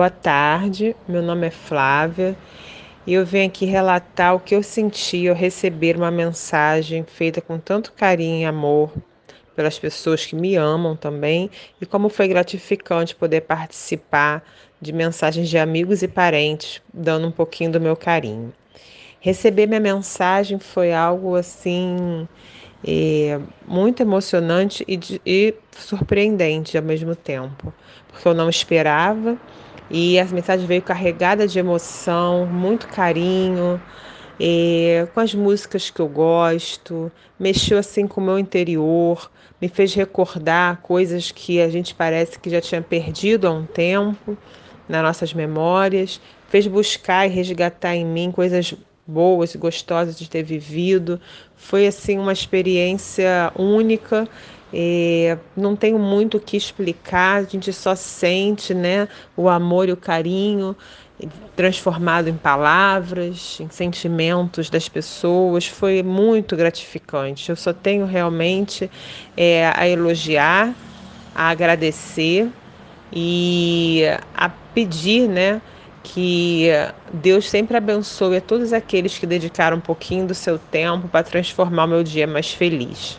Boa tarde, meu nome é Flávia e eu venho aqui relatar o que eu senti ao receber uma mensagem feita com tanto carinho e amor pelas pessoas que me amam também e como foi gratificante poder participar de mensagens de amigos e parentes dando um pouquinho do meu carinho. Receber minha mensagem foi algo assim é, muito emocionante e, e surpreendente ao mesmo tempo, porque eu não esperava. E a mensagem veio carregada de emoção, muito carinho, é, com as músicas que eu gosto, mexeu assim com o meu interior, me fez recordar coisas que a gente parece que já tinha perdido há um tempo nas nossas memórias, fez buscar e resgatar em mim coisas boas, gostosas de ter vivido. Foi assim uma experiência única. Não tenho muito o que explicar, a gente só sente né, o amor e o carinho transformado em palavras, em sentimentos das pessoas. Foi muito gratificante. Eu só tenho realmente é, a elogiar, a agradecer e a pedir, né? Que Deus sempre abençoe a todos aqueles que dedicaram um pouquinho do seu tempo para transformar o meu dia mais feliz.